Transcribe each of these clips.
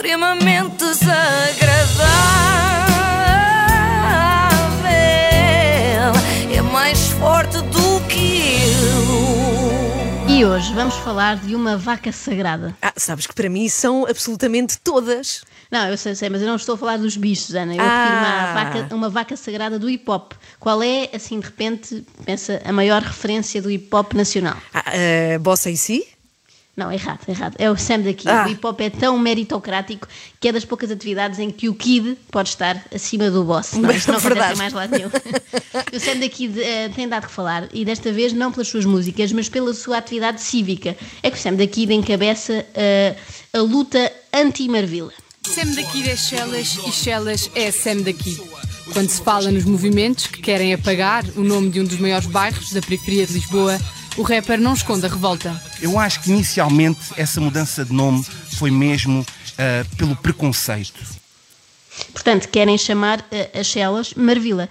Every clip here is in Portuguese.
extremamente desagradável. É mais forte do que eu. E hoje vamos falar de uma vaca sagrada. Ah, sabes que para mim são absolutamente todas. Não, eu sei, sei, mas eu não estou a falar dos bichos, Ana. Eu Ah. refiro-me à vaca, a uma vaca sagrada do hip hop. Qual é, assim, de repente, pensa, a maior referência do hip hop nacional? Ah, ah, Bossa e si? Não, errado, errado. É o Sam daqui. Ah. O hip hop é tão meritocrático que é das poucas atividades em que o kid pode estar acima do boss. Não, isto não acontece em mais lado nenhum. o Sam daqui eh, tem dado que falar e desta vez não pelas suas músicas, mas pela sua atividade cívica. É que o Sam daqui encabeça eh, a luta anti-Marvila. Sam daqui é Chelas e Chelas é Sam daqui. Quando se fala nos movimentos que querem apagar o nome de um dos maiores bairros da periferia de Lisboa, o rapper não esconde a revolta. Eu acho que inicialmente essa mudança de nome foi mesmo ah, pelo preconceito. Portanto, querem chamar eh, as Chelas Marvila.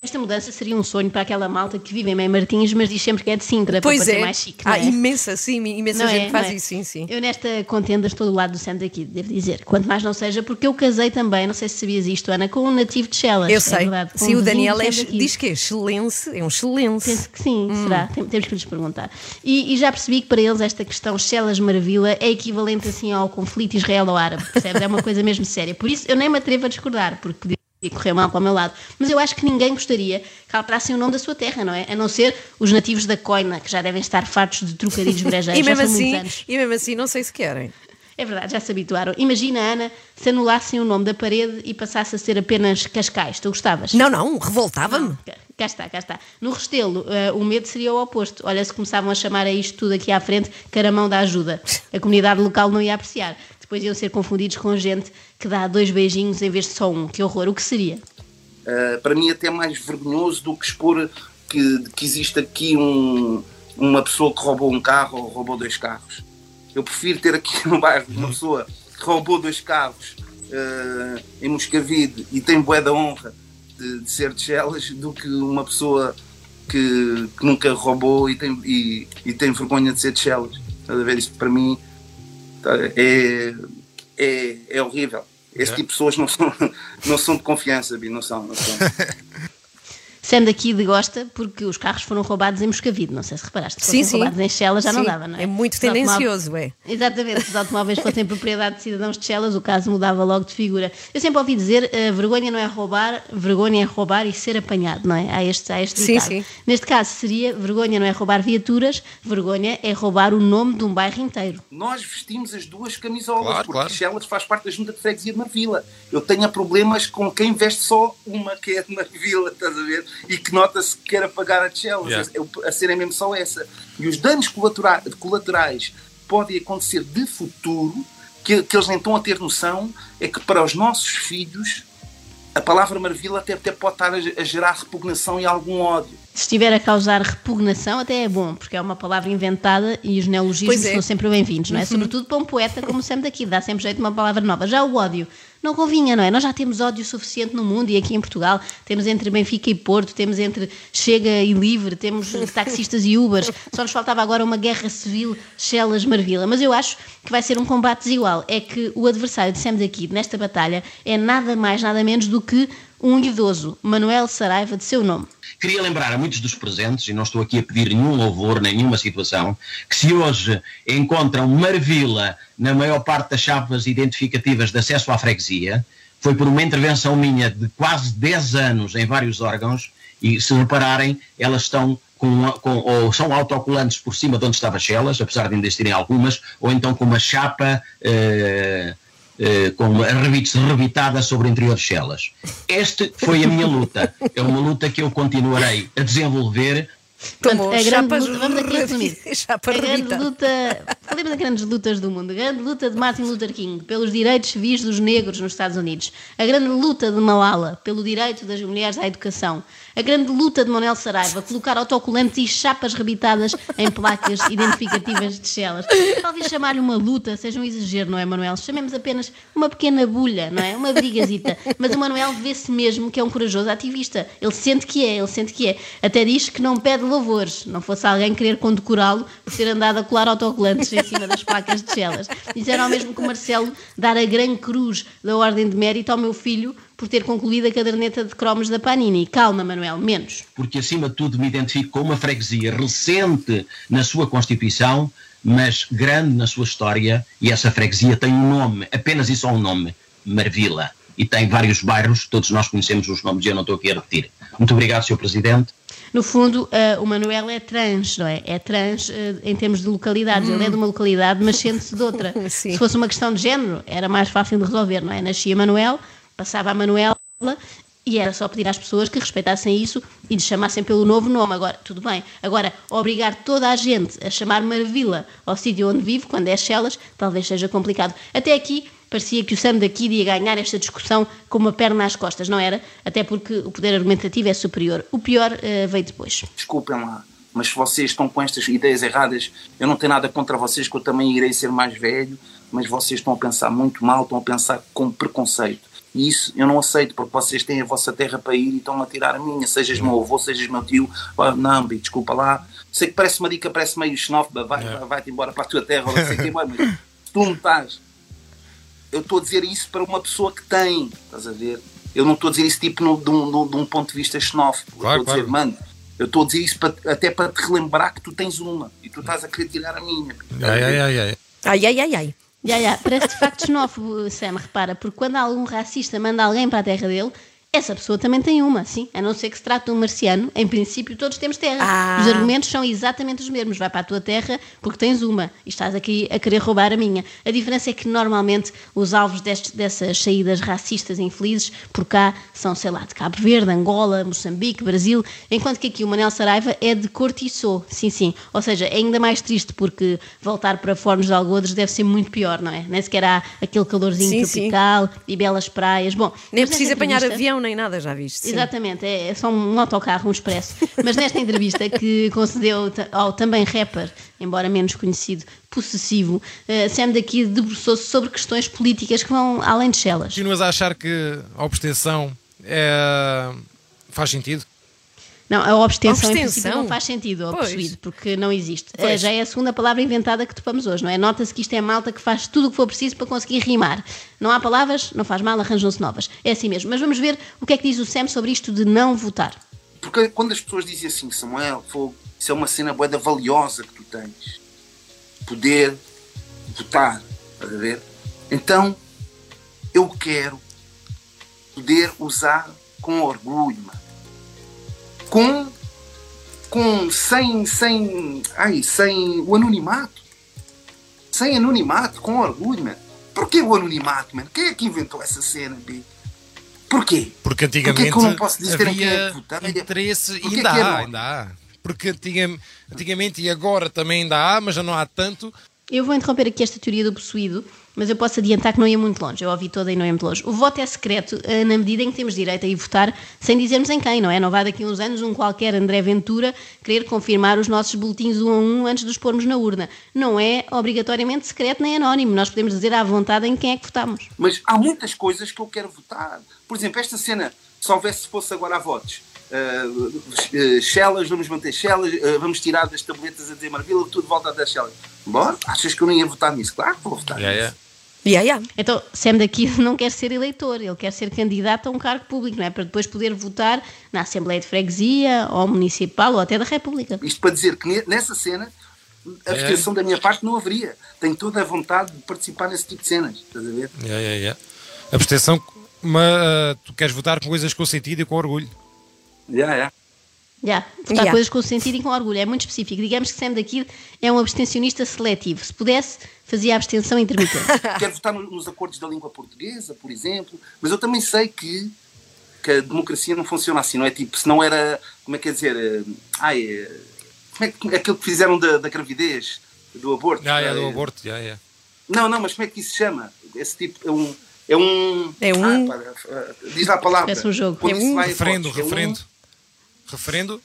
Esta mudança seria um sonho para aquela malta que vive em Mãe Martins, mas diz sempre que é de Sintra, Pois para é. mais chique. não Há é? imensa, sim, imensa Não gente é, faz é? isso, sim, sim. Eu nesta contenda estou do lado do Sam daqui, devo dizer. Quanto mais não seja, porque eu casei também, não sei se sabias isto, Ana, com um nativo de Chelas. Eu é sei. verdade, sim, um o Daniel é, daqui. diz que é excelente, é um excelente. Penso que sim, Hum. será? Tem- Temos que lhes perguntar. E, e já percebi que para eles esta questão Chelas Maravilha é equivalente assim ao conflito israelo-árabe, percebes? É uma coisa mesmo séria. Por isso eu nem me atrevo a discordar, porque podia correr mal para o meu lado. Mas eu acho que ninguém gostaria que alterassem o nome da sua terra, não é? A não ser os nativos da Coina, que já devem estar fartos de trocadilhos brejeiros. E já mesmo, assim, anos. e mesmo assim, não sei se querem. É verdade, já se habituaram. Imagina, Ana, se anulassem o nome da parede e passasse a ser apenas Cascais. Tu gostavas? Não, não, revoltava-me. Cá- está, cá está. No Restelo, eh, o medo seria o oposto. Olha, se começavam a chamar a isto tudo aqui à frente caramão da ajuda. A comunidade local não ia apreciar. Depois iam ser confundidos com gente que dá dois beijinhos em vez de só um. Que horror, o que seria? Uh, para mim até mais vergonhoso do que expor que, que existe aqui um- uma pessoa que roubou um carro ou roubou dois carros. Eu prefiro ter aqui no bairro uma pessoa que roubou dois carros uh, em Moscavide e tem bué da honra de, de ser de Chelas do que uma pessoa que, que nunca roubou e tem, e, e tem vergonha de ser de Chelas. Estás a ver? Isso para mim é, é, é horrível. Esse tipo de pessoas não são, não são de confiança, Bi, não são. Não são. Sam daqui de gosta porque os carros foram roubados em Moscavide. Não sei se reparaste. Se Sim, sim. roubados em Chelas já não Sim, dava, não é? é muito tendencioso, é. Exatamente, se os automóveis fossem propriedade de cidadãos de Chelas, o caso mudava logo de figura. Eu sempre ouvi dizer, eh, vergonha não é roubar, vergonha é roubar e ser apanhado, não é? Há este, há este Sim, ditado. sim. Neste caso seria, vergonha não é roubar viaturas, vergonha é roubar o nome de um bairro inteiro. Nós vestimos as duas camisolas, Claro, porque claro. Chelas faz parte da junta de freguesia de Marvila. Eu tenho problemas com quem veste só uma que é de Marvila, estás a ver? E que nota-se que quer apagar a Chelas, Yeah. a, a serem mesmo só essa. E os danos colaterais, podem acontecer de futuro, que, que eles nem estão a ter noção, é que para os nossos filhos a palavra Marvila até, até pode estar a, a gerar repugnação e algum ódio. Se estiver a causar repugnação, até é bom, porque é uma palavra inventada e os neologismos é. são sempre bem-vindos, não é? Sobretudo para um poeta como Sam daqui, dá sempre jeito de uma palavra nova. Já o ódio, não convinha, não é? Nós já temos ódio suficiente no mundo e aqui em Portugal temos entre Benfica e Porto, temos entre Chega e Livre, temos taxistas e Ubers. Só nos faltava agora uma guerra civil Chelas-Marvila. Mas eu acho que vai ser um combate desigual. É que o adversário de Sam daqui, nesta batalha, é nada mais, nada menos do que um idoso, Manuel Saraiva, de seu nome. Queria lembrar a muitos dos presentes, e não estou aqui a pedir nenhum louvor, nem nenhuma situação, que se hoje encontram Marvila na maior parte das chapas identificativas de acesso à freguesia, foi por uma intervenção minha de quase 10 anos em vários órgãos, e se repararem, elas estão com, com- ou são autocolantes por cima de onde estava Chelas, apesar de ainda existirem algumas, ou então com uma chapa eh, eh, com a revite rebitada sobre o interior de Chelas. Este foi a minha luta. É uma luta que eu continuarei a desenvolver Tomou Portanto, a grande chapas luta, vamos aqui assumir. A grande luta, falemos das grandes lutas do mundo. A grande luta de Martin Luther King pelos direitos civis dos negros nos Estados Unidos. A grande luta de Malala pelo direito das mulheres à educação. A grande luta de Manuel Saraiva colocar autocolantes e chapas rebitadas em placas identificativas de Chelas. Talvez chamar-lhe uma luta seja um exagero, não é, Manuel? Chamemos apenas uma pequena bulha, não é? Uma brigazita. Mas o Manuel vê-se mesmo que é um corajoso ativista. Ele sente que é, ele sente que é. Até diz que não pede louvores, não fosse alguém querer condecorá-lo por ter andado a colar autocolantes em cima das placas de Chelas. Disseram ao mesmo que o Marcelo dar a grande cruz da Ordem de Mérito ao meu filho por ter concluído a caderneta de cromos da Panini. Calma, Manuel, menos. porque acima de tudo me identifico com uma freguesia recente na sua Constituição, mas grande na sua história, e essa freguesia tem um nome, apenas e só um nome, Marvila. E tem vários bairros, todos nós conhecemos os nomes e eu não estou aqui a repetir. Muito obrigado, Sr. Presidente. No fundo, eh, o Manuel é trans, não é? É trans eh, em termos de localidades. Ele é de uma localidade, mas sente-se de outra. Se fosse uma questão de género, era mais fácil de resolver, não é? Nascia Manuel, passava a Manuela e era só pedir às pessoas que respeitassem isso e lhe chamassem pelo novo nome. Agora, tudo bem. Agora, obrigar toda a gente a chamar Marvila ao sítio onde vive, quando é Chelas, talvez seja complicado. Até aqui, parecia que o Sam daqui ia ganhar esta discussão com uma perna às costas, não era? Até porque o poder argumentativo é superior. O pior eh, veio depois. Desculpem lá, mas vocês estão com estas ideias erradas, eu não tenho nada contra vocês, que eu também irei ser mais velho, mas vocês estão a pensar muito mal, estão a pensar com preconceito. E isso eu não aceito, porque vocês têm a vossa terra para ir e estão a tirar a minha, sejas meu avô, sejas meu tio. Ah, Não, Bi, desculpa lá. Sei que parece uma dica, parece meio xenófoba, vai, vai- vai-te embora para a tua terra, ou não sei o quê, mas tu não estás. Eu estou a dizer isso para uma pessoa que tem, estás a ver? Eu não estou a dizer isso tipo no- de, um, de um- de um ponto de vista xenófobo. Claro, eu estou a dizer, claro. mano, eu estou a dizer isso para- até para te relembrar que tu tens uma e tu estás a querer tirar a minha. Ai, ai, ai, ai. Ai, ai, ai, ai. Já, já, parece de facto xenófobo, Sam, repara, porque quando algum racista manda alguém para a terra dele, essa pessoa também tem uma, sim, a não ser que se trate de um marciano, em princípio todos temos terra. Ah. Os argumentos são exatamente os mesmos, vai para a tua terra porque tens uma e estás aqui a querer roubar a minha. A diferença é que normalmente os alvos destes- dessas saídas racistas infelizes por cá são, sei lá, de Cabo Verde, Angola, Moçambique, Brasil, enquanto que aqui o Manel Saraiva é de Cortiçou, sim, sim. Ou seja, é ainda mais triste porque voltar para Fornos de Algodres deve ser muito pior, não é? Nem sequer há aquele calorzinho Sim, sim. tropical e belas praias. Bom, Nem é preciso apanhar entrevista- avião nem nada, já viste? Sim. Exatamente, é, é só um autocarro, um expresso. Mas nesta entrevista que concedeu ao também rapper, embora menos conhecido, possessivo, eh, Sam daqui debruçou-se sobre questões políticas que vão além de Chelas. Continuas a achar que a abstenção é... faz sentido? Não, a abstenção, em Abstenção? princípio não faz sentido Pois. possuído, porque não existe. Pois. Eh, Já é a segunda palavra inventada que topamos hoje, não é? Nota-se que isto é malta que faz tudo o que for preciso para conseguir rimar. Não há palavras, não faz mal, arranjam-se novas. É assim mesmo. Mas vamos ver o que é que diz o Sam sobre isto de não votar. Porque quando as pessoas dizem assim, Samuel, fogo, isso é uma cena boeda valiosa que tu tens. Poder votar, estás a ver? Então, eu quero poder usar com orgulho, mano. Com, com, sem, sem, ai, sem o anonimato. Sem anonimato, com orgulho, mano. Porquê o anonimato, mano? Quem é que inventou essa cena, B? Porquê? Porque Porquê antigamente que eu não posso dizer a quem é havia que votar? interesse, Porquê ainda que é há, bom? ainda há. Porque antigamente, antigamente e agora também ainda há, mas já não há tanto. Eu vou interromper aqui esta teoria do possuído, mas eu posso adiantar que não ia muito longe. Eu ouvi toda e não ia muito longe. O voto é secreto eh, na medida em que temos direito a ir votar sem dizermos em quem, não é? Não vai daqui a uns anos um qualquer André Ventura querer confirmar os nossos boletins um a um antes de os pormos na urna. Não é obrigatoriamente secreto nem anónimo. Nós podemos dizer à vontade em quem é que votamos. Mas há muitas coisas que eu quero votar. Por exemplo, esta cena, se houvesse, se fosse agora a votos, uh, uh, Chelas, vamos manter Chelas, uh, vamos tirar das tabletas a dizer Marvila, tudo volta a dar Chelas. Bora? Achas que eu não ia votar nisso? Claro que vou votar Yeah, nisso. yeah. Yeah, yeah. Então, Sam daqui não quer ser eleitor, ele quer ser candidato a um cargo público, não é? Para depois poder votar na Assembleia de Freguesia, ou municipal, ou até da República. Isto para dizer que ne- nessa cena, a abstenção da minha parte não haveria. Tenho toda a vontade de participar nesse tipo de cenas. Estás a ver? Yeah, yeah, yeah. Abstenção, mas ah, tu queres votar com coisas com sentido e com orgulho. Já, já. Já, votar Já. coisas com sentido e com orgulho, é muito específico. Digamos que Sam daqui é um abstencionista seletivo. Se pudesse, fazia a abstenção intermitente. Quero votar no- nos acordos da língua portuguesa, por exemplo, mas eu também sei que, que a democracia não funciona assim, não é tipo, se não era, como é que é dizer, eh, ai, eh, como é que, aquilo que fizeram da, da gravidez, do aborto. Yeah, yeah, do aborto. Yeah, yeah. Não, não, mas como é que isso se chama? Esse tipo é um. É um. É um- Ah, pá, eh, diz lá a palavra. Parece um jogo. Quando É se um- Referendo, votos, é um- referendo.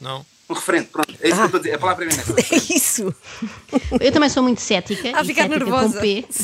Não. Um referente, pronto. É isso que eu estou a dizer. A palavra é mesmo. É isso. Eu também sou muito cética. A e ficar cética nervosa. Com P.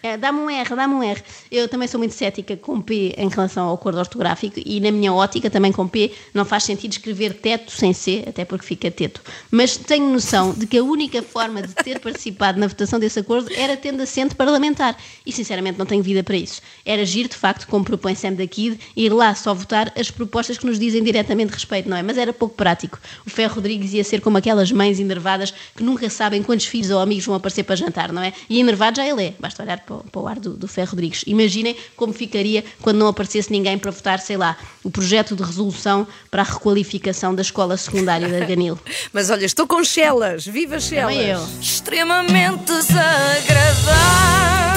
É, dá-me um R, dá-me um R. Eu também sou muito cética com P em relação ao acordo ortográfico e na minha ótica também com P não faz sentido escrever teto sem C, até porque fica teto. Mas tenho noção de que a única forma de ter participado na votação desse acordo era tendo assento parlamentar. E sinceramente não tenho vida para isso. Era agir de facto, como propõe Sam da Kid, ir lá só votar as propostas que nos dizem diretamente respeito, não é? Mas era pouco prático. O Ferro Rodrigues ia ser como aquelas mães enervadas que nunca sabem quantos filhos ou amigos vão aparecer para jantar, não é? E enervado já ele é. Basta olhar para, o- para o ar do, do Ferro Rodrigues. Imaginem como ficaria quando não aparecesse ninguém para votar, sei lá, o projeto de resolução para a requalificação da escola secundária de Arganil. Mas olha, estou com Chelas. Viva Chelas. Extremamente desagradável.